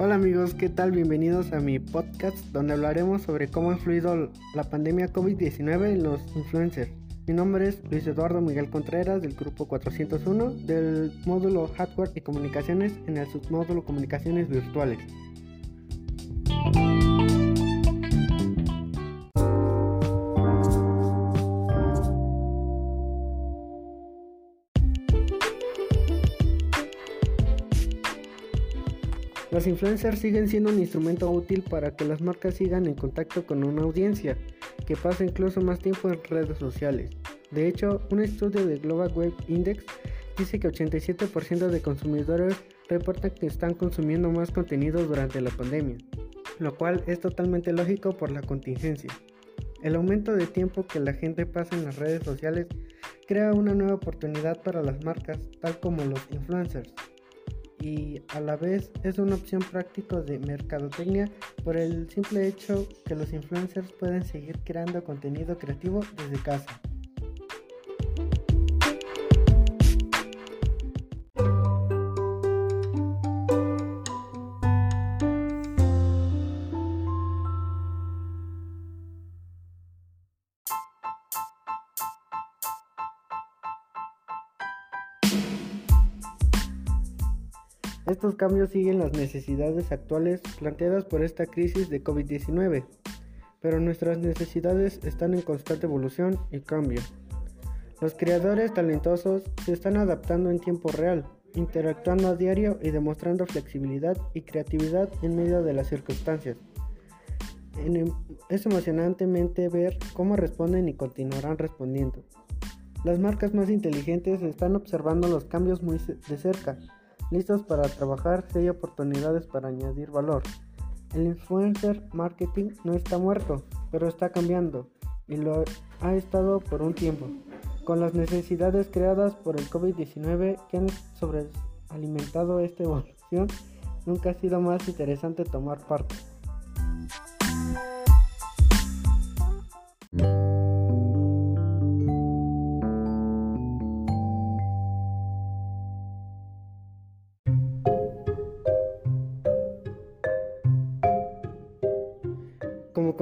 Hola amigos, ¿qué tal? Bienvenidos a mi podcast donde hablaremos sobre cómo ha influido la pandemia COVID-19 en los influencers. Mi nombre es Luis Eduardo Miguel Contreras del grupo 401 del módulo Hardware y Comunicaciones en el submódulo Comunicaciones Virtuales. Los influencers siguen siendo un instrumento útil para que las marcas sigan en contacto con una audiencia, que pasa incluso más tiempo en redes sociales. De hecho, un estudio de Global Web Index dice que 87% de consumidores reportan que están consumiendo más contenido durante la pandemia, lo cual es totalmente lógico por la contingencia. El aumento de tiempo que la gente pasa en las redes sociales crea una nueva oportunidad para las marcas, tal como los influencers y a la vez es una opción práctica de mercadotecnia por el simple hecho que los influencers pueden seguir creando contenido creativo desde casa. Estos cambios siguen las necesidades actuales planteadas por esta crisis de COVID-19, pero nuestras necesidades están en constante evolución y cambio. Los creadores talentosos se están adaptando en tiempo real, interactuando a diario y demostrando flexibilidad y creatividad en medio de las circunstancias. Em, es emocionantemente ver cómo responden y continuarán respondiendo. Las marcas más inteligentes están observando los cambios muy de cerca listos para trabajar si hay oportunidades para añadir valor. El influencer marketing no está muerto, pero está cambiando y lo ha estado por un tiempo. Con las necesidades creadas por el COVID-19 que han sobrealimentado esta evolución, nunca ha sido más interesante tomar parte.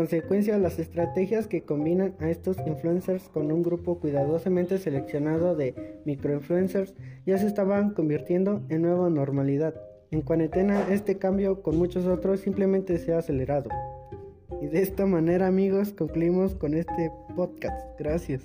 Consecuencia, las estrategias que combinan a estos influencers con un grupo cuidadosamente seleccionado de microinfluencers ya se estaban convirtiendo en nueva normalidad. En cuarentena, este cambio con muchos otros simplemente se ha acelerado. Y de esta manera, amigos, concluimos con este podcast. Gracias.